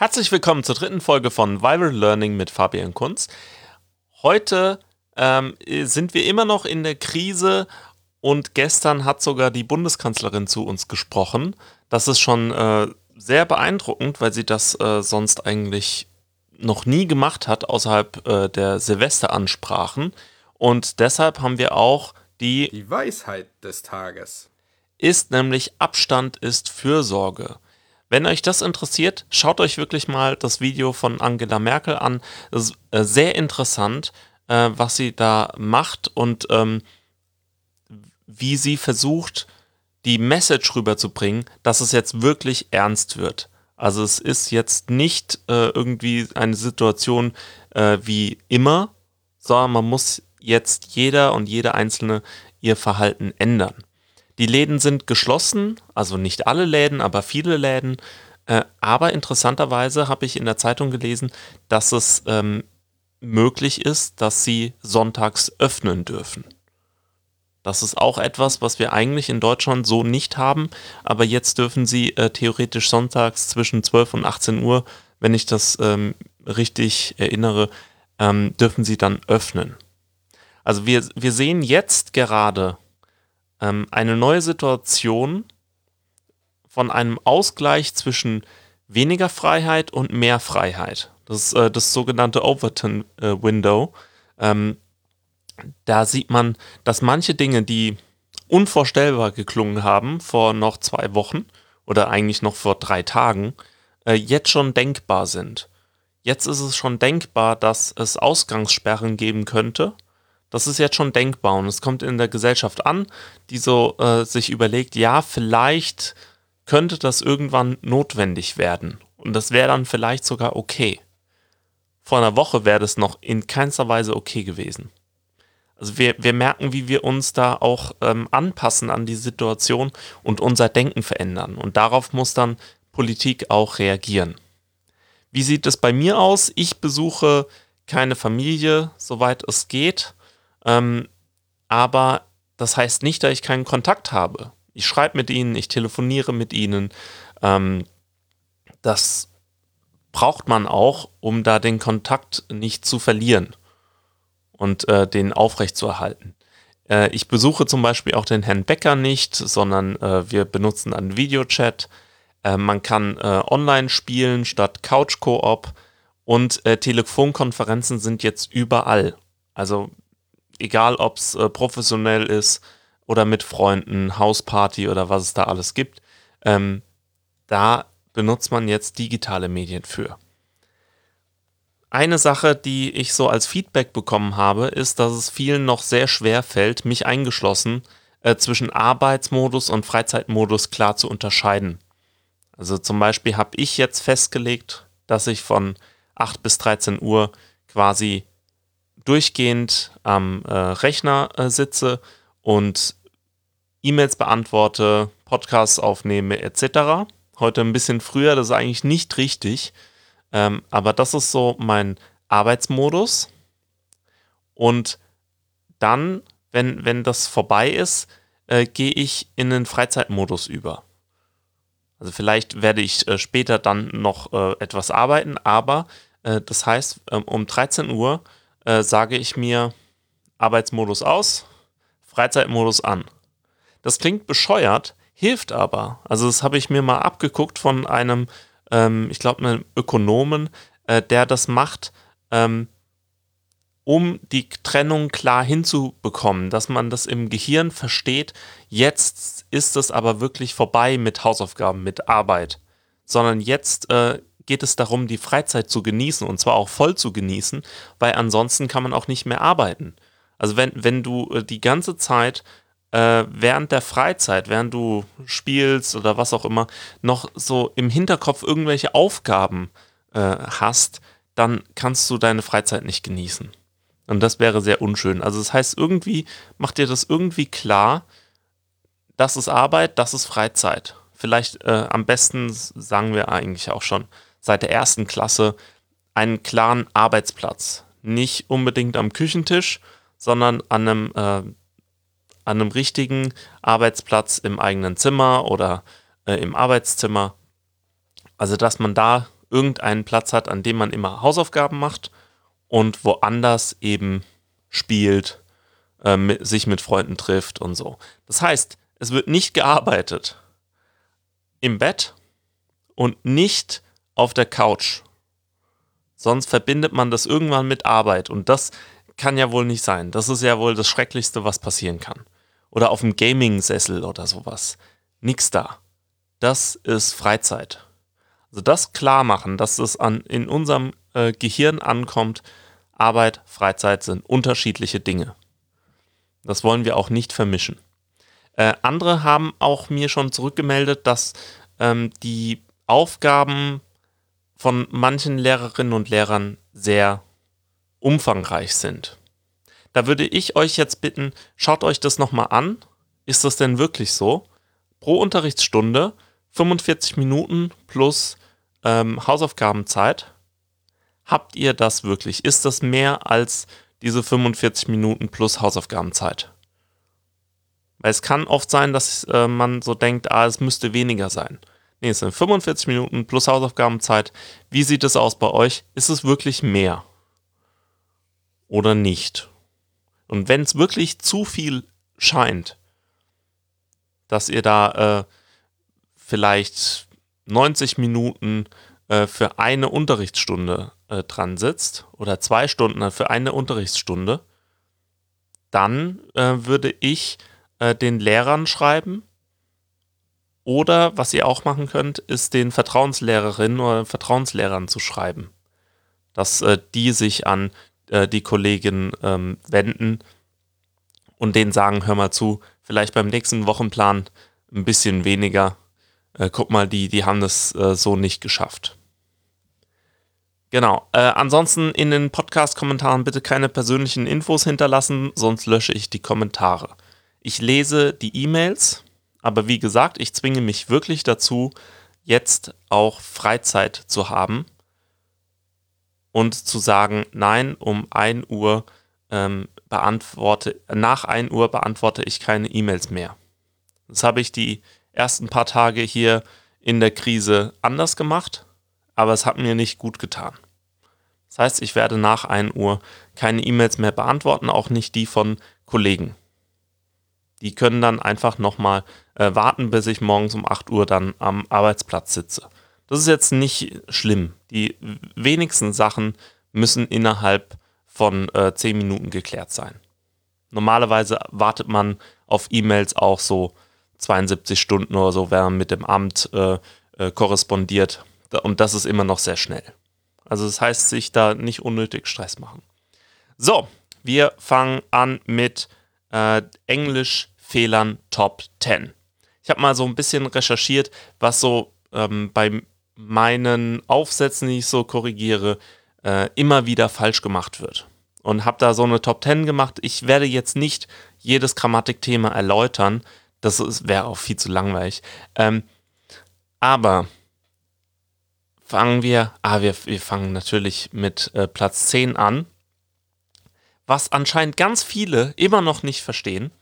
Herzlich willkommen zur dritten Folge von Viral Learning mit Fabian Kunz. Heute ähm, sind wir immer noch in der Krise und gestern hat sogar die Bundeskanzlerin zu uns gesprochen. Das ist schon äh, sehr beeindruckend, weil sie das äh, sonst eigentlich noch nie gemacht hat außerhalb äh, der Silvesteransprachen. Und deshalb haben wir auch die, die Weisheit des Tages. Ist nämlich Abstand ist Fürsorge. Wenn euch das interessiert, schaut euch wirklich mal das Video von Angela Merkel an. Das ist äh, sehr interessant, äh, was sie da macht und ähm, wie sie versucht, die Message rüberzubringen, dass es jetzt wirklich ernst wird. Also es ist jetzt nicht äh, irgendwie eine Situation äh, wie immer, sondern man muss jetzt jeder und jede Einzelne ihr Verhalten ändern. Die Läden sind geschlossen, also nicht alle Läden, aber viele Läden. Äh, aber interessanterweise habe ich in der Zeitung gelesen, dass es ähm, möglich ist, dass sie sonntags öffnen dürfen. Das ist auch etwas, was wir eigentlich in Deutschland so nicht haben, aber jetzt dürfen sie äh, theoretisch sonntags zwischen 12 und 18 Uhr, wenn ich das ähm, richtig erinnere, ähm, dürfen sie dann öffnen. Also wir, wir sehen jetzt gerade ähm, eine neue Situation von einem Ausgleich zwischen weniger Freiheit und mehr Freiheit. Das ist äh, das sogenannte Overton äh, Window. Ähm, da sieht man, dass manche Dinge, die unvorstellbar geklungen haben vor noch zwei Wochen oder eigentlich noch vor drei Tagen, äh, jetzt schon denkbar sind. Jetzt ist es schon denkbar, dass es Ausgangssperren geben könnte das ist jetzt schon denkbar und es kommt in der Gesellschaft an, die so äh, sich überlegt, ja, vielleicht könnte das irgendwann notwendig werden. Und das wäre dann vielleicht sogar okay. Vor einer Woche wäre das noch in keinster Weise okay gewesen. Also wir, wir merken, wie wir uns da auch ähm, anpassen an die Situation und unser Denken verändern. Und darauf muss dann Politik auch reagieren. Wie sieht es bei mir aus? Ich besuche keine Familie, soweit es geht. Ähm, aber das heißt nicht, dass ich keinen Kontakt habe. Ich schreibe mit ihnen, ich telefoniere mit ihnen. Ähm, das braucht man auch, um da den Kontakt nicht zu verlieren und äh, den aufrechtzuerhalten. Äh, ich besuche zum Beispiel auch den Herrn Becker nicht, sondern äh, wir benutzen einen Videochat. Äh, man kann äh, online spielen statt Couch-Koop und äh, Telefonkonferenzen sind jetzt überall. Also egal ob es äh, professionell ist oder mit Freunden, Hausparty oder was es da alles gibt, ähm, da benutzt man jetzt digitale Medien für. Eine Sache, die ich so als Feedback bekommen habe, ist, dass es vielen noch sehr schwer fällt, mich eingeschlossen, äh, zwischen Arbeitsmodus und Freizeitmodus klar zu unterscheiden. Also zum Beispiel habe ich jetzt festgelegt, dass ich von 8 bis 13 Uhr quasi durchgehend am äh, Rechner äh, sitze und E-Mails beantworte, Podcasts aufnehme etc. Heute ein bisschen früher, das ist eigentlich nicht richtig, ähm, aber das ist so mein Arbeitsmodus. Und dann, wenn, wenn das vorbei ist, äh, gehe ich in den Freizeitmodus über. Also vielleicht werde ich äh, später dann noch äh, etwas arbeiten, aber äh, das heißt, ähm, um 13 Uhr äh, sage ich mir Arbeitsmodus aus, Freizeitmodus an. Das klingt bescheuert, hilft aber. Also das habe ich mir mal abgeguckt von einem, ähm, ich glaube, einem Ökonomen, äh, der das macht, ähm, um die Trennung klar hinzubekommen, dass man das im Gehirn versteht, jetzt ist es aber wirklich vorbei mit Hausaufgaben, mit Arbeit, sondern jetzt äh, geht es darum, die Freizeit zu genießen und zwar auch voll zu genießen, weil ansonsten kann man auch nicht mehr arbeiten. Also wenn, wenn du äh, die ganze Zeit äh, während der Freizeit, während du spielst oder was auch immer, noch so im Hinterkopf irgendwelche Aufgaben äh, hast, dann kannst du deine Freizeit nicht genießen. Und das wäre sehr unschön. Also das heißt, irgendwie macht dir das irgendwie klar, das ist Arbeit, das ist Freizeit. Vielleicht äh, am besten sagen wir eigentlich auch schon, seit der ersten Klasse einen klaren Arbeitsplatz. Nicht unbedingt am Küchentisch, sondern an einem, äh, an einem richtigen Arbeitsplatz im eigenen Zimmer oder äh, im Arbeitszimmer. Also, dass man da irgendeinen Platz hat, an dem man immer Hausaufgaben macht und woanders eben spielt, äh, mit, sich mit Freunden trifft und so. Das heißt, es wird nicht gearbeitet im Bett und nicht auf der Couch. Sonst verbindet man das irgendwann mit Arbeit und das kann ja wohl nicht sein. Das ist ja wohl das Schrecklichste, was passieren kann. Oder auf dem Gaming-Sessel oder sowas. Nix da. Das ist Freizeit. Also das klar machen, dass es an, in unserem äh, Gehirn ankommt, Arbeit, Freizeit sind unterschiedliche Dinge. Das wollen wir auch nicht vermischen. Äh, andere haben auch mir schon zurückgemeldet, dass ähm, die Aufgaben von manchen Lehrerinnen und Lehrern sehr umfangreich sind. Da würde ich euch jetzt bitten, schaut euch das nochmal an. Ist das denn wirklich so? Pro Unterrichtsstunde 45 Minuten plus ähm, Hausaufgabenzeit. Habt ihr das wirklich? Ist das mehr als diese 45 Minuten plus Hausaufgabenzeit? Weil es kann oft sein, dass äh, man so denkt, ah, es müsste weniger sein. Nee, es sind 45 Minuten plus Hausaufgabenzeit. Wie sieht es aus bei euch? Ist es wirklich mehr? Oder nicht? Und wenn es wirklich zu viel scheint, dass ihr da äh, vielleicht 90 Minuten äh, für eine Unterrichtsstunde äh, dran sitzt oder zwei Stunden für eine Unterrichtsstunde, dann äh, würde ich äh, den Lehrern schreiben. Oder was ihr auch machen könnt, ist den Vertrauenslehrerinnen oder Vertrauenslehrern zu schreiben, dass äh, die sich an äh, die Kollegin ähm, wenden und denen sagen, hör mal zu, vielleicht beim nächsten Wochenplan ein bisschen weniger. Äh, guck mal, die, die haben das äh, so nicht geschafft. Genau. Äh, ansonsten in den Podcast-Kommentaren bitte keine persönlichen Infos hinterlassen, sonst lösche ich die Kommentare. Ich lese die E-Mails, aber wie gesagt, ich zwinge mich wirklich dazu, jetzt auch Freizeit zu haben und zu sagen, nein, um 1 Uhr ähm, beantworte, nach 1 Uhr beantworte ich keine E-Mails mehr. Das habe ich die ersten paar Tage hier in der Krise anders gemacht, aber es hat mir nicht gut getan. Das heißt, ich werde nach 1 Uhr keine E-Mails mehr beantworten, auch nicht die von Kollegen. Die können dann einfach nochmal äh, warten, bis ich morgens um 8 Uhr dann am Arbeitsplatz sitze. Das ist jetzt nicht schlimm. Die wenigsten Sachen müssen innerhalb von äh, 10 Minuten geklärt sein. Normalerweise wartet man auf E-Mails auch so 72 Stunden oder so, wenn man mit dem Amt äh, äh, korrespondiert. Und das ist immer noch sehr schnell. Also das heißt, sich da nicht unnötig Stress machen. So, wir fangen an mit äh, Englisch-Fehlern Top 10. Ich habe mal so ein bisschen recherchiert, was so ähm, bei meinen Aufsätzen, die ich so korrigiere, äh, immer wieder falsch gemacht wird. Und habe da so eine Top 10 gemacht. Ich werde jetzt nicht jedes Grammatikthema erläutern. Das wäre auch viel zu langweilig. Ähm, aber fangen wir, ah, wir, wir fangen natürlich mit äh, Platz 10 an. Was anscheinend ganz viele immer noch nicht verstehen,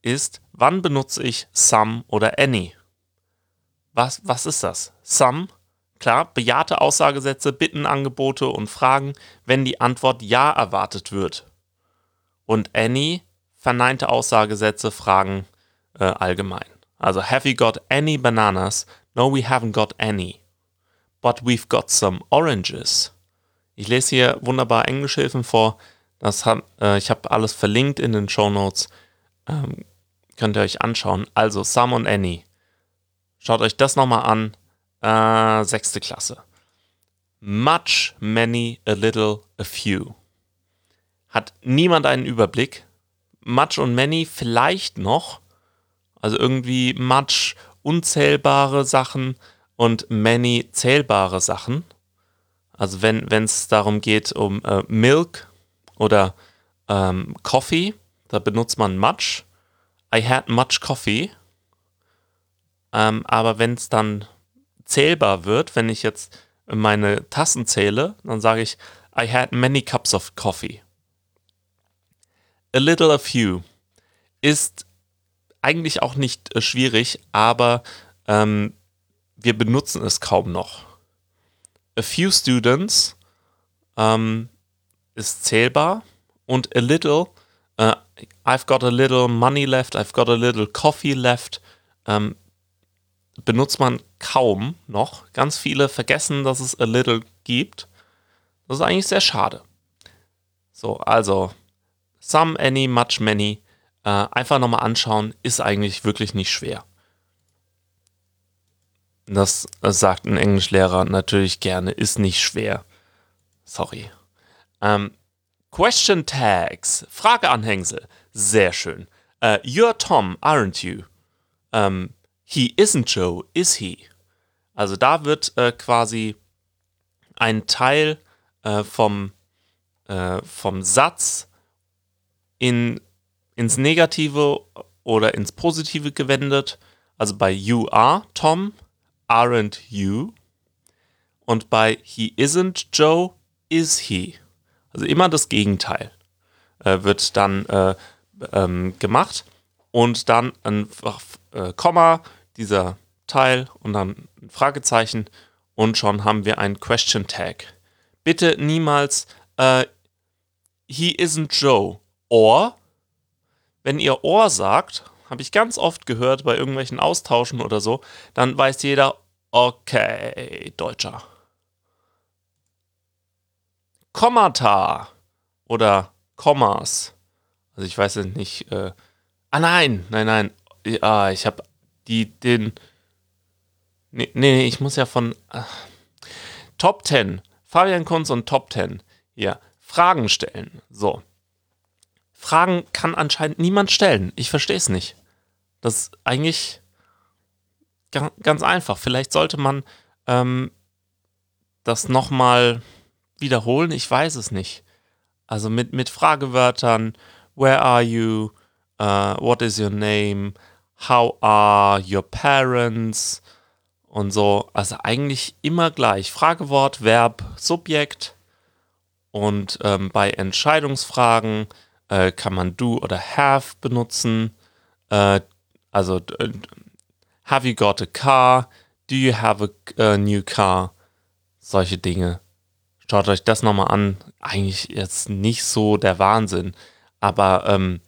ist, wann benutze ich some oder any? Was, was ist das? Some Klar, bejahte Aussagesätze, Bitten, Angebote und Fragen, wenn die Antwort Ja erwartet wird. Und any, verneinte Aussagesätze, Fragen äh, allgemein. Also, have you got any bananas? No, we haven't got any. But we've got some oranges. Ich lese hier wunderbar Englischhilfen vor. Das hab, äh, ich habe alles verlinkt in den Show Notes. Ähm, könnt ihr euch anschauen. Also, some und any. Schaut euch das nochmal an äh, sechste Klasse. Much, many, a little, a few. Hat niemand einen Überblick. Much und many vielleicht noch. Also irgendwie much unzählbare Sachen und many zählbare Sachen. Also wenn es darum geht um äh, Milk oder ähm, Coffee, da benutzt man much. I had much coffee. Ähm, aber wenn es dann zählbar wird, wenn ich jetzt meine Tassen zähle, dann sage ich, I had many cups of coffee. A little a few ist eigentlich auch nicht äh, schwierig, aber ähm, wir benutzen es kaum noch. a few students ähm, ist zählbar und a little, äh, I've got a little money left, I've got a little coffee left, ähm, benutzt man kaum noch. Ganz viele vergessen, dass es a little gibt. Das ist eigentlich sehr schade. So, also some, any, much, many. Äh, einfach nochmal anschauen, ist eigentlich wirklich nicht schwer. Das sagt ein Englischlehrer natürlich gerne, ist nicht schwer. Sorry. Ähm, Question Tags, Frageanhängsel, sehr schön. Uh, you're Tom, aren't you? Ähm, he isn't Joe, is he? Also da wird äh, quasi ein Teil äh, vom, äh, vom Satz in, ins Negative oder ins Positive gewendet. Also bei You are Tom, aren't you? Und bei He isn't Joe, is he? Also immer das Gegenteil äh, wird dann äh, ähm, gemacht und dann ein äh, Komma, dieser Teil und dann ein Fragezeichen und schon haben wir ein Question Tag. Bitte niemals äh, He isn't Joe or wenn ihr or sagt, habe ich ganz oft gehört bei irgendwelchen Austauschen oder so, dann weiß jeder, okay, Deutscher. Kommata oder Kommas. Also ich weiß nicht. Äh, ah nein, nein, nein. Ja, ich habe die den. Nee, nee, ich muss ja von äh, Top 10. Fabian Kunz und Top 10. Hier. Fragen stellen. So. Fragen kann anscheinend niemand stellen. Ich verstehe es nicht. Das ist eigentlich ganz einfach. Vielleicht sollte man ähm, das nochmal wiederholen. Ich weiß es nicht. Also mit, mit Fragewörtern. Where are you? Uh, what is your name? How are your parents? Und so. Also eigentlich immer gleich. Fragewort, Verb, Subjekt. Und ähm, bei Entscheidungsfragen äh, kann man do oder have benutzen. Äh, also, äh, have you got a car? Do you have a, a new car? Solche Dinge. Schaut euch das nochmal an. Eigentlich jetzt nicht so der Wahnsinn. Aber ähm,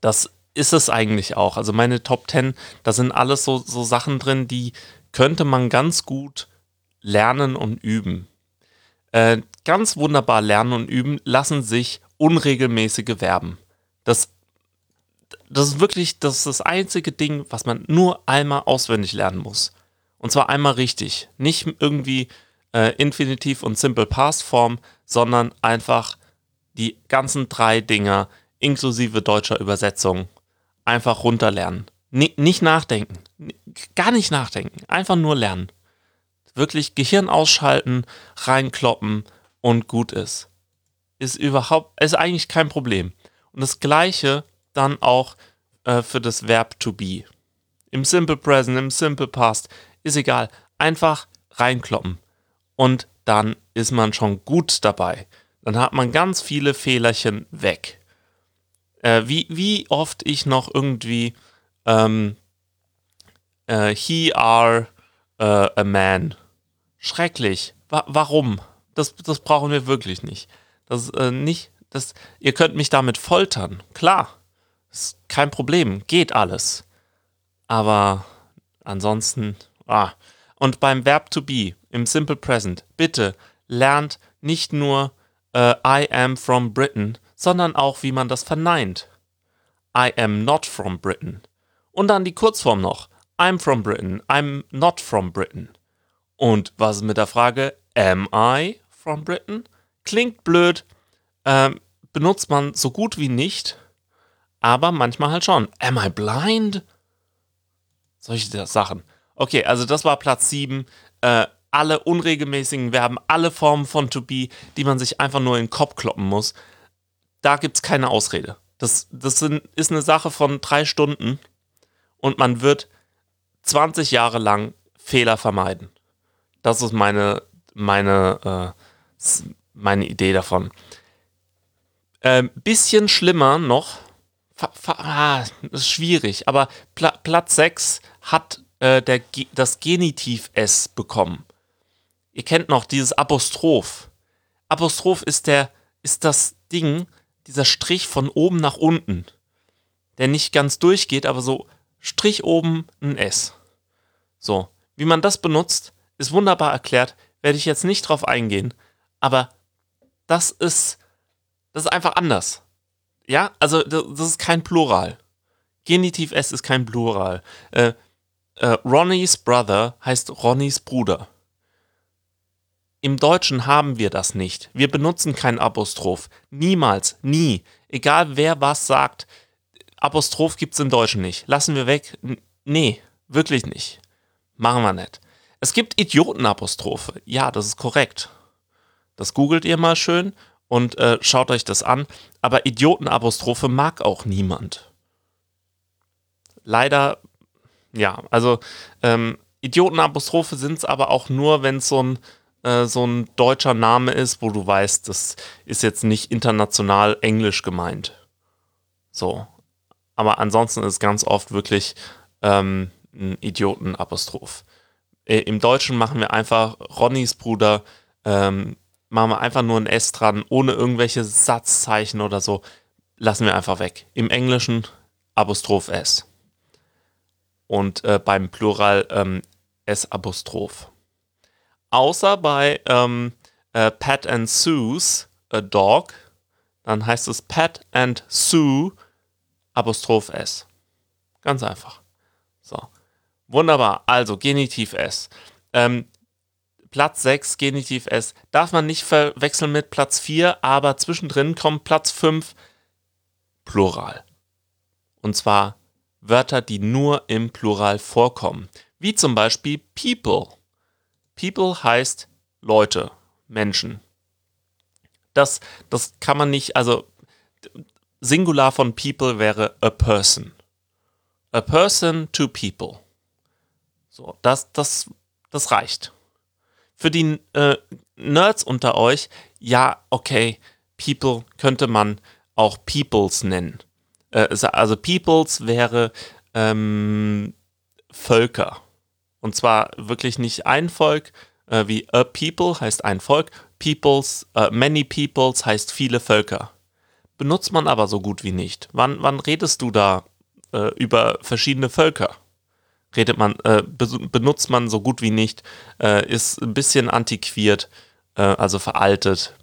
das ist es eigentlich auch. Also meine Top 10, da sind alles so, so Sachen drin, die könnte man ganz gut lernen und üben. Äh, ganz wunderbar lernen und üben lassen sich unregelmäßige Verben. Das, das ist wirklich das, ist das einzige Ding, was man nur einmal auswendig lernen muss. Und zwar einmal richtig. Nicht irgendwie äh, Infinitiv und Simple Past Form, sondern einfach die ganzen drei Dinger inklusive deutscher Übersetzung einfach runterlernen. N nicht nachdenken. Gar nicht nachdenken. Einfach nur lernen. Wirklich Gehirn ausschalten, reinkloppen und gut ist. Ist überhaupt, ist eigentlich kein Problem. Und das gleiche dann auch äh, für das Verb to be. Im Simple Present, im Simple Past, ist egal. Einfach reinkloppen und dann ist man schon gut dabei. Dann hat man ganz viele Fehlerchen weg. Äh, wie, wie oft ich noch irgendwie ähm, äh, he are äh, a man. Schrecklich. Wa warum? Das, das brauchen wir wirklich nicht. Das äh, nicht. Das, ihr könnt mich damit foltern. Klar. Ist kein Problem. Geht alles. Aber ansonsten. Ah. Und beim Verb to be im Simple Present, bitte lernt nicht nur äh, I am from Britain, sondern auch, wie man das verneint. I am not from Britain. Und dann die Kurzform noch. I'm from Britain, I'm not from Britain. Und was ist mit der Frage, am I from Britain? Klingt blöd, ähm, benutzt man so gut wie nicht, aber manchmal halt schon. Am I blind? Solche Sachen. Okay, also das war Platz 7. Äh, alle unregelmäßigen Verben, alle Formen von to be, die man sich einfach nur in den Kopf kloppen muss. Da gibt es keine Ausrede. Das, das sind, ist eine Sache von drei Stunden und man wird 20 Jahre lang Fehler vermeiden. Das ist meine, meine, äh, meine Idee davon. Ähm, bisschen schlimmer noch, ah, ist schwierig, aber Pla Platz 6 hat äh, der, das Genitiv S bekommen. ihr kennt noch dieses Apostroph. Apostroph ist der, ist das Ding, dieser Strich von oben nach unten, der nicht ganz durchgeht, aber so Strich oben ein S. So, wie man das benutzt, ist wunderbar erklärt, werde ich jetzt nicht drauf eingehen, aber das ist, das ist einfach anders. Ja, also das ist kein Plural. Genitiv S ist kein Plural. Äh, äh, Ronnys Brother heißt Ronnys Bruder. Im Deutschen haben wir das nicht. Wir benutzen kein Apostroph. Niemals, nie. Egal wer was sagt, Apostroph gibt es im Deutschen nicht. Lassen wir weg. N nee, wirklich nicht. Machen wir nicht. Es gibt Idiotenapostrophe. Ja, das ist korrekt. Das googelt ihr mal schön und äh, schaut euch das an. Aber Idiotenapostrophe mag auch niemand. Leider, ja, also ähm, Idiotenapostrophe sind es aber auch nur, wenn es so ein äh, so ein deutscher Name ist, wo du weißt, das ist jetzt nicht international englisch gemeint. So. Aber ansonsten ist ganz oft wirklich ähm, ein Idiotenapostroph. Äh, Im Deutschen machen wir einfach Ronnys Bruder, ähm, machen wir einfach nur ein S dran, ohne irgendwelche Satzzeichen oder so. Lassen wir einfach weg. Im Englischen Apostroph S. Und äh, beim Plural ähm, S-Apostroph. Außer bei ähm, äh, Pat and Sue's a Dog, dann heißt es Pat and Sue Apostroph S. Ganz einfach. So. Wunderbar. Also Genitiv S. Ähm, Platz 6, Genitiv S. Darf man nicht verwechseln mit Platz 4, aber zwischendrin kommt Platz 5, Plural. Und zwar Wörter, die nur im Plural vorkommen. Wie zum Beispiel People. People heißt Leute, Menschen. Das, das kann man nicht, also Singular von people wäre a person. A person to people. So, das, das, das reicht. Für die äh, Nerds unter euch, ja, okay, people könnte man auch peoples nennen. Äh, also peoples wäre ähm, Völker. Und zwar wirklich nicht ein Volk, äh, wie a people heißt ein Volk, peoples, äh, many peoples heißt viele Völker. Benutzt man aber so gut wie nicht. Wann, wann redest du da äh, über verschiedene Völker? Redet man, äh, be benutzt man so gut wie nicht, äh, ist ein bisschen antiquiert, äh, also veraltet.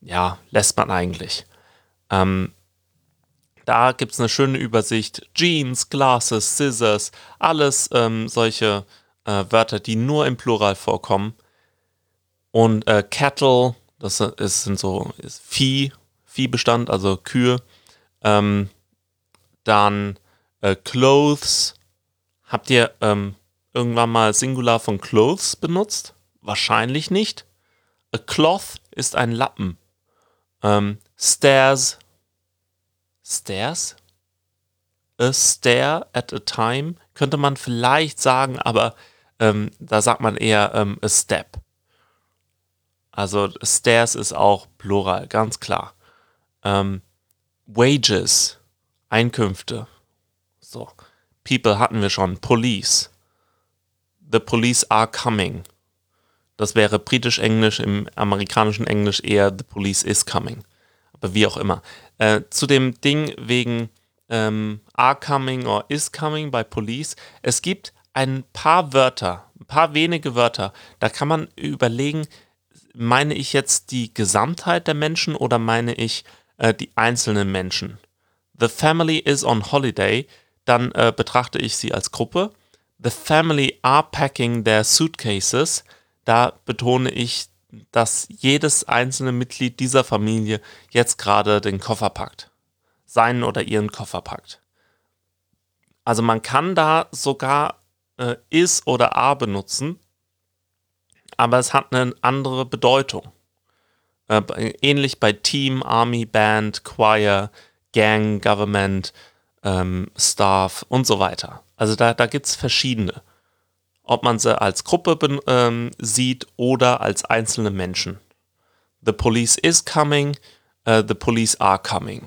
Ja, lässt man eigentlich. Ähm, da gibt es eine schöne Übersicht. Jeans, Glasses, Scissors, alles ähm, solche äh, Wörter, die nur im Plural vorkommen. Und äh, Cattle, das ist, sind so ist Vieh, Viehbestand, also Kühe. Ähm, dann äh, Clothes. Habt ihr ähm, irgendwann mal Singular von Clothes benutzt? Wahrscheinlich nicht. A cloth ist ein Lappen. Ähm, stairs. Stairs? A stair at a time könnte man vielleicht sagen, aber ähm, da sagt man eher ähm, a step. Also stairs ist auch Plural, ganz klar. Ähm, wages, Einkünfte. So. People hatten wir schon. Police. The police are coming. Das wäre britisch-englisch, im amerikanischen Englisch eher The police is coming. Wie auch immer. Äh, zu dem Ding wegen ähm, are coming or is coming bei police. Es gibt ein paar Wörter, ein paar wenige Wörter, da kann man überlegen, meine ich jetzt die Gesamtheit der Menschen oder meine ich äh, die einzelnen Menschen? The family is on holiday, dann äh, betrachte ich sie als Gruppe. The family are packing their suitcases, da betone ich, dass jedes einzelne Mitglied dieser Familie jetzt gerade den Koffer packt. Seinen oder ihren Koffer packt. Also man kann da sogar äh, is oder a benutzen, aber es hat eine andere Bedeutung. Äh, ähnlich bei Team, Army, Band, Choir, Gang, Government, ähm, Staff und so weiter. Also da, da gibt es verschiedene. Ob man sie als Gruppe ähm, sieht oder als einzelne Menschen. The police is coming, uh, the police are coming.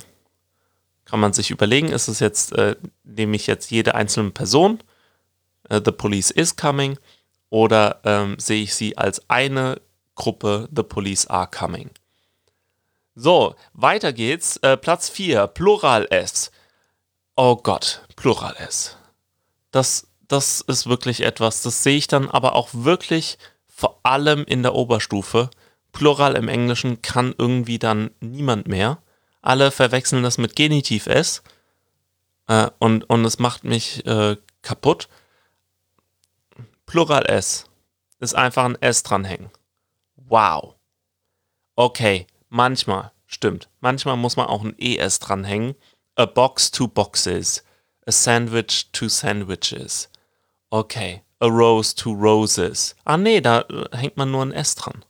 Kann man sich überlegen, ist es jetzt, äh, nehme ich jetzt jede einzelne Person uh, The Police is Coming oder ähm, sehe ich sie als eine Gruppe The Police Are Coming. So, weiter geht's. Äh, Platz 4, Plural S. Oh Gott, Plural S. Das, das ist wirklich etwas, das sehe ich dann aber auch wirklich vor allem in der Oberstufe. Plural im Englischen kann irgendwie dann niemand mehr. Alle verwechseln das mit Genitiv S äh, und, und es macht mich äh, kaputt. Plural S ist einfach ein S dranhängen. Wow. Okay, Manchmal, stimmt. Manchmal muss man auch ein ES dranhängen. A box to boxes. A sandwich to sandwiches. Okay. A rose to roses. Ah nee, da hängt man nur ein S dran.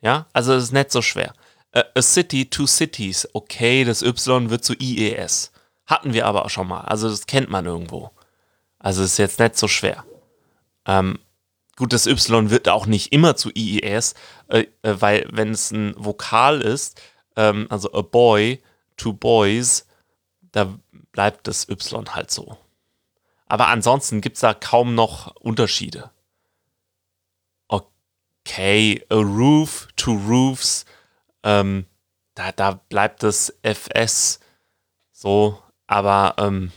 Ja, also es ist nicht so schwer. A, a city to cities. Okay, das Y wird zu IES. Hatten wir aber auch schon mal. Also das kennt man irgendwo. Also ist jetzt nicht so schwer. Ähm, Gut, das Y wird auch nicht immer zu IES, äh, äh, weil wenn es ein Vokal ist, ähm, also a boy to boys, da bleibt das Y halt so. Aber ansonsten gibt es da kaum noch Unterschiede. Okay, a roof to roofs, ähm, da, da bleibt das FS so, aber ähm,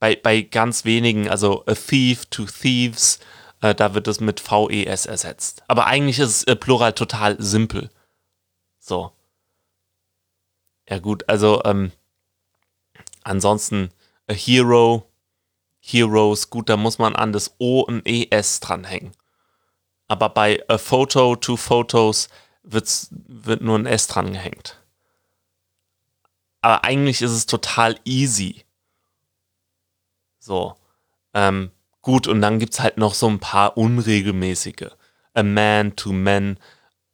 bei, bei ganz wenigen, also a thief to thieves, äh, da wird es mit VES ersetzt. Aber eigentlich ist äh, Plural total simpel. So. Ja gut, also ähm, ansonsten a Hero, Heroes, gut, da muss man an das O ein ES dranhängen. Aber bei a Photo to Photos wird's, wird nur ein S dran gehängt. Aber eigentlich ist es total easy. So. Ähm, Gut, und dann gibt es halt noch so ein paar unregelmäßige. A man to men,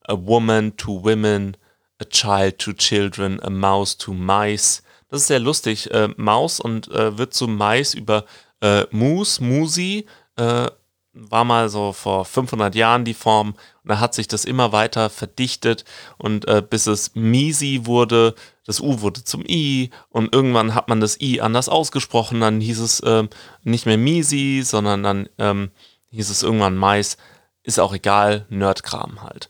a woman to women, a child to children, a mouse to mice. Das ist sehr lustig. Äh, Maus und äh, wird zu Mais über äh, Mus, Musi, äh, war mal so vor 500 Jahren die Form. Und da hat sich das immer weiter verdichtet. Und äh, bis es Misi wurde, das U wurde zum I. Und irgendwann hat man das I anders ausgesprochen, dann hieß es äh, nicht mehr Misi, sondern dann ähm, hieß es irgendwann Mais, ist auch egal, Nerdkram halt.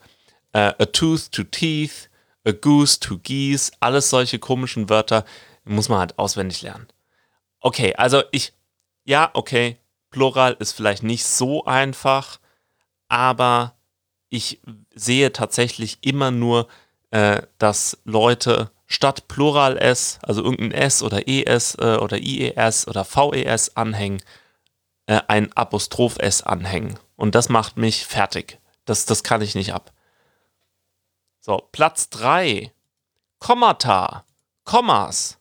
Äh, a tooth to teeth, a goose to geese, alles solche komischen Wörter muss man halt auswendig lernen. Okay, also ich, ja, okay, Plural ist vielleicht nicht so einfach, aber ich sehe tatsächlich immer nur, äh, dass Leute statt Plural S, also irgendein S oder ES äh, oder IES oder VES anhängen, äh, ein Apostroph S anhängen. Und das macht mich fertig. Das, das kann ich nicht ab. So, Platz 3. Kommata. Kommas.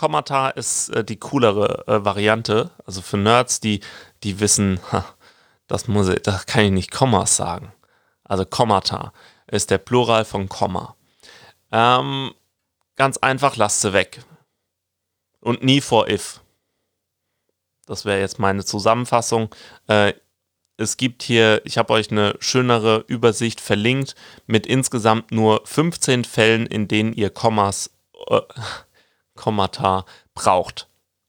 Kommata ist äh, die coolere äh, Variante. Also für Nerds, die, die wissen, ha, das, muss ich, das kann ich nicht Kommas sagen. Also Kommata ist der Plural von Komma. Ähm, ganz einfach, lasst sie weg. Und nie vor if. Das wäre jetzt meine Zusammenfassung. Äh, es gibt hier, ich habe euch eine schönere Übersicht verlinkt mit insgesamt nur 15 Fällen, in denen ihr Kommas äh, Kommata braucht.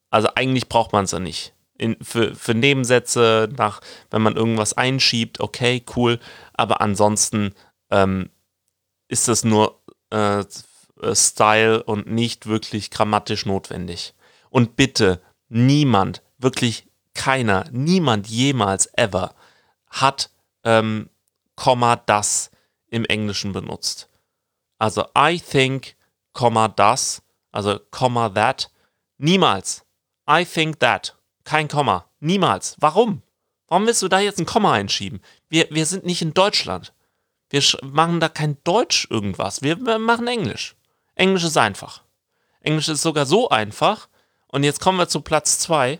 Also eigentlich braucht man es ja nicht. In, für, für Nebensätze, nach, wenn man irgendwas einschiebt, okay, cool. Aber ansonsten ähm, ist es nur äh, Style und nicht wirklich grammatisch notwendig. Und bitte, niemand, wirklich keiner, niemand jemals ever hat ähm, Komma das im Englischen benutzt. Also I think, Komma das also Komma that. Niemals. I think that. Kein Komma. Niemals. Warum? Warum willst du da jetzt ein Komma einschieben? Wir, wir sind nicht in Deutschland. Wir machen da kein Deutsch irgendwas. Wir, machen Englisch. Englisch ist einfach. Englisch ist sogar so einfach. Und jetzt kommen wir zu Platz 2,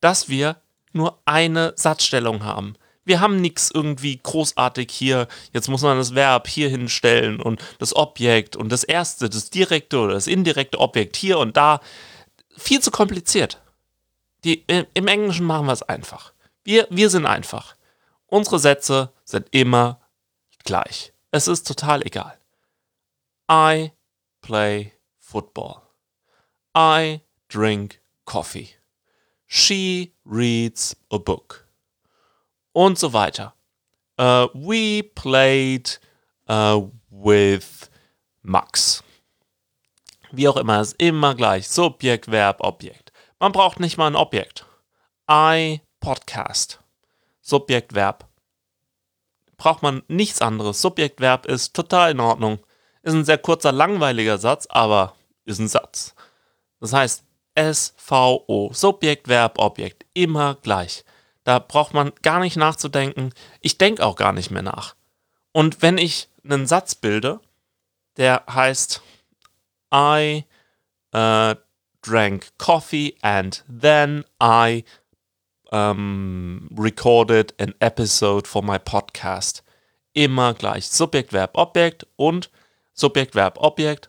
dass wir nur eine Satzstellung haben wir haben nichts irgendwie großartig hier. Jetzt muss man das Verb hier hinstellen und das Objekt und das erste, das direkte oder das indirekte Objekt hier und da. Viel zu kompliziert. Die, Im Englischen machen wir es einfach. Wir, wir sind einfach. Unsere Sätze sind immer gleich. Es ist total egal. I play football. I drink coffee. She reads a book und so weiter. uh, we played uh, with Max. Wie auch immer, ist immer gleich. Subjekt, Verb, Objekt. Man braucht nicht mal ein Objekt. I podcast. Subjekt, Verb. Braucht man nichts anderes. Subjekt, Verb ist total in Ordnung. Ist ein sehr kurzer, langweiliger Satz, aber ist ein Satz. Das heißt, SVO, Subjekt, Verb, Objekt, immer gleich. Da braucht man gar nicht nachzudenken. Ich denke auch gar nicht mehr nach. Und wenn ich einen Satz bilde, der heißt I uh, drank coffee and then I um, recorded an episode for my podcast. Immer gleich. Subjekt, Verb, Objekt und Subjekt, Verb, Objekt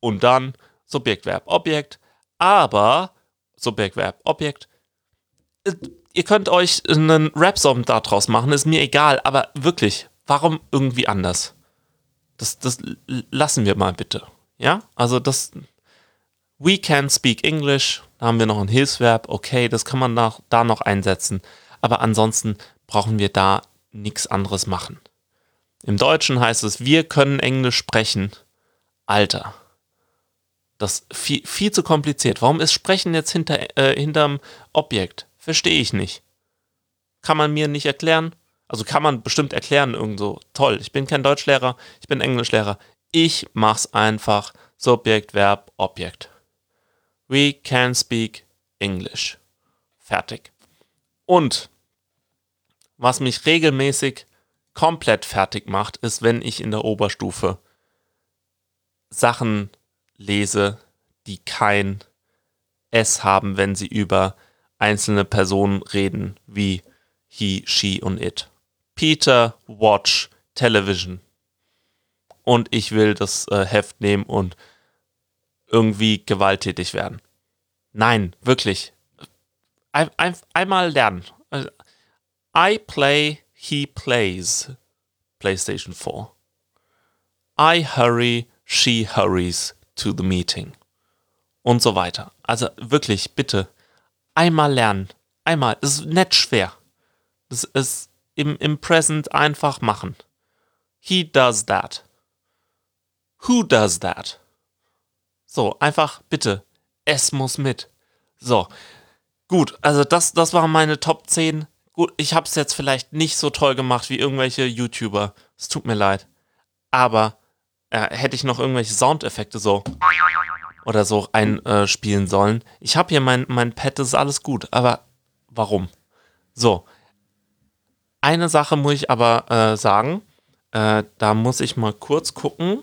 und dann Subjekt, Verb, Objekt. Aber Subjekt, Verb, Objekt. Ihr könnt euch einen Rap-Song daraus machen, ist mir egal, aber wirklich, warum irgendwie anders? Das, das lassen wir mal bitte. Ja, also das. We can speak English. Da haben wir noch ein Hilfsverb. Okay, das kann man nach, da noch einsetzen. Aber ansonsten brauchen wir da nichts anderes machen. Im Deutschen heißt es, wir können Englisch sprechen. Alter. Das ist viel, viel zu kompliziert. Warum ist Sprechen jetzt hinter, äh, hinterm Objekt? Verstehe ich nicht. Kann man mir nicht erklären? Also kann man bestimmt erklären, irgendwo. Toll, ich bin kein Deutschlehrer, ich bin Englischlehrer. Ich mach's einfach. Subjekt, Verb, Objekt. We can speak English. Fertig. Und was mich regelmäßig komplett fertig macht, ist, wenn ich in der Oberstufe Sachen lese, die kein S haben, wenn sie über einzelne Personen reden, wie he, she und it. Peter watch television und ich will das äh, Heft nehmen und irgendwie gewalttätig werden. Nein, wirklich. Ein, ein, einmal lernen. I play, he plays. PlayStation 4. I hurry, she hurries to the meeting. Und so weiter. Also wirklich, bitte. Einmal lernen. Einmal. Das ist nicht schwer. Das ist im, im Present einfach machen. He does that. Who does that? So, einfach bitte. Es muss mit. So. Gut, also das, das waren meine Top 10. Gut, ich habe es jetzt vielleicht nicht so toll gemacht wie irgendwelche YouTuber. Es tut mir leid. Aber äh, hätte ich noch irgendwelche Soundeffekte so oder so einspielen äh, sollen. Ich habe hier mein, mein Pad, das ist alles gut. Aber warum? So. Eine Sache muss ich aber äh, sagen. Äh, da muss ich mal kurz gucken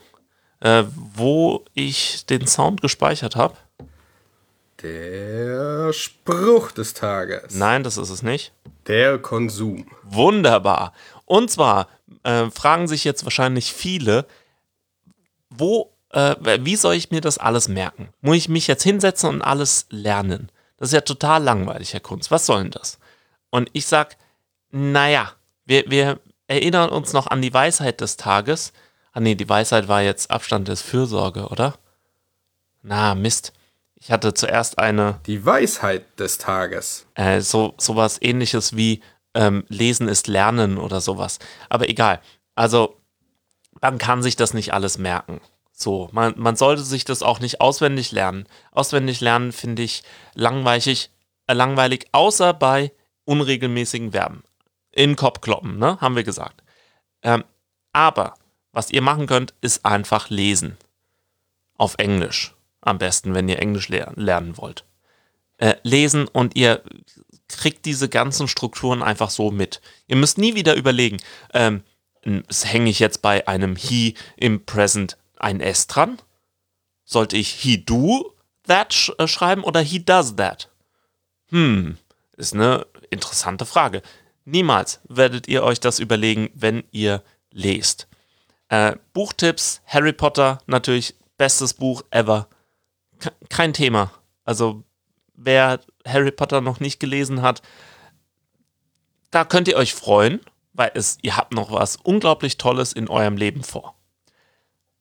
äh, wo ich den Sound gespeichert habe. Der Spruch des Tages. Nein, das ist es nicht. Der Konsum. Wunderbar. Und zwar äh, fragen sich jetzt wahrscheinlich viele, wo, äh, wie soll ich mir das alles merken? Muss ich mich jetzt hinsetzen und alles lernen? Das ist ja total langweilig, Herr Kunz. Was soll denn das? Und ich sag, naja, wir, wir erinnern uns noch an die Weisheit des Tages. Ah nee, die Weisheit war jetzt Abstand des Fürsorge, oder? Na, Mist. Ich hatte zuerst eine. Die Weisheit des Tages. Äh, so sowas ähnliches wie ähm, Lesen ist Lernen oder sowas. Aber egal. Also, man kann sich das nicht alles merken. So, man, man sollte sich das auch nicht auswendig lernen. Auswendig lernen finde ich langweilig, äh, langweilig, außer bei unregelmäßigen Verben. In Kopf kloppen, ne? Haben wir gesagt. Ähm, aber was ihr machen könnt, ist einfach lesen. Auf Englisch. Am besten, wenn ihr Englisch ler lernen wollt. Äh, lesen und ihr kriegt diese ganzen Strukturen einfach so mit. Ihr müsst nie wieder überlegen, ähm, hänge ich jetzt bei einem he im Present ein S dran? Sollte ich he do that sch äh, schreiben oder he does that? Hm, ist eine interessante Frage. Niemals werdet ihr euch das überlegen, wenn ihr lest. Äh, Buchtipps, Harry Potter, natürlich bestes Buch ever. K kein Thema. Also, wer Harry Potter noch nicht gelesen hat, da könnt ihr euch freuen, weil es, ihr habt noch was unglaublich Tolles in eurem Leben vor.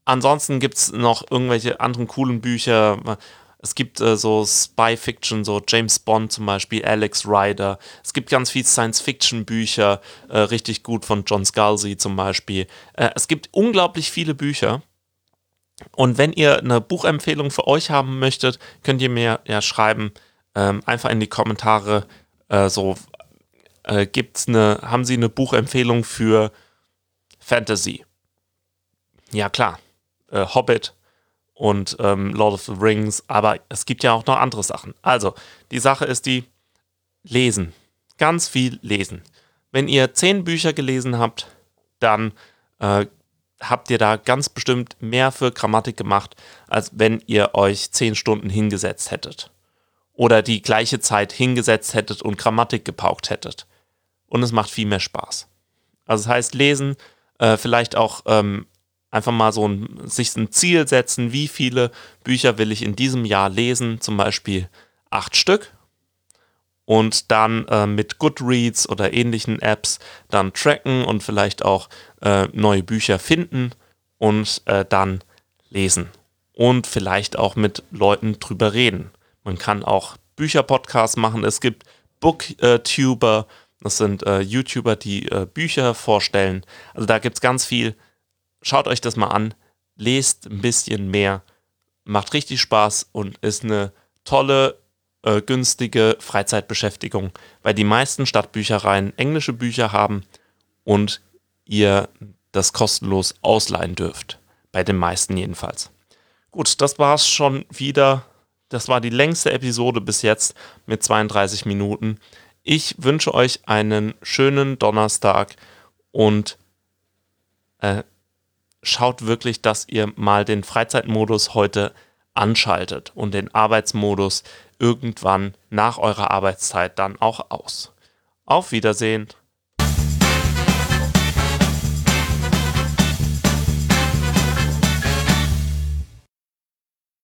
Ansonsten gibt es noch irgendwelche anderen coolen Bücher. Es gibt äh, so Spy-Fiction, so James Bond zum Beispiel, Alex Rider. Es gibt ganz viel Science-Fiction-Bücher, äh, richtig gut von John Scalzi zum Beispiel. Äh, es gibt unglaublich viele Bücher. Und wenn ihr eine Buchempfehlung für euch haben möchtet, könnt ihr mir ja schreiben, ähm, einfach in die Kommentare, äh, so äh, gibt's eine, haben Sie eine Buchempfehlung für Fantasy? Ja klar, äh, Hobbit und ähm, Lord of the Rings, aber es gibt ja auch noch andere Sachen. Also, die Sache ist die, lesen. Ganz viel lesen. Wenn ihr zehn Bücher gelesen habt, dann äh, habt ihr da ganz bestimmt mehr für Grammatik gemacht, als wenn ihr euch zehn Stunden hingesetzt hättet. Oder die gleiche Zeit hingesetzt hättet und Grammatik gepaukt hättet. Und es macht viel mehr Spaß. Also das heißt, lesen, äh, vielleicht auch ähm, einfach mal so ein, sich ein Ziel setzen, wie viele Bücher will ich in diesem Jahr lesen, zum Beispiel acht Stück. Und dann äh, mit Goodreads oder ähnlichen Apps dann tracken und vielleicht auch äh, neue Bücher finden und äh, dann lesen. Und vielleicht auch mit Leuten drüber reden. Man kann auch Bücherpodcasts machen. Es gibt Booktuber, das sind äh, YouTuber, die äh, Bücher vorstellen. Also da gibt es ganz viel schaut euch das mal an, lest ein bisschen mehr, macht richtig Spaß und ist eine tolle, äh, günstige Freizeitbeschäftigung, weil die meisten Stadtbüchereien englische Bücher haben und ihr das kostenlos ausleihen dürft. Bei den meisten jedenfalls. Gut, das war's schon wieder. Das war die längste Episode bis jetzt mit 32 Minuten. Ich wünsche euch einen schönen Donnerstag und äh, schaut wirklich, dass ihr mal den Freizeitmodus heute anschaltet und den Arbeitsmodus irgendwann nach eurer Arbeitszeit dann auch aus. Auf Wiedersehen.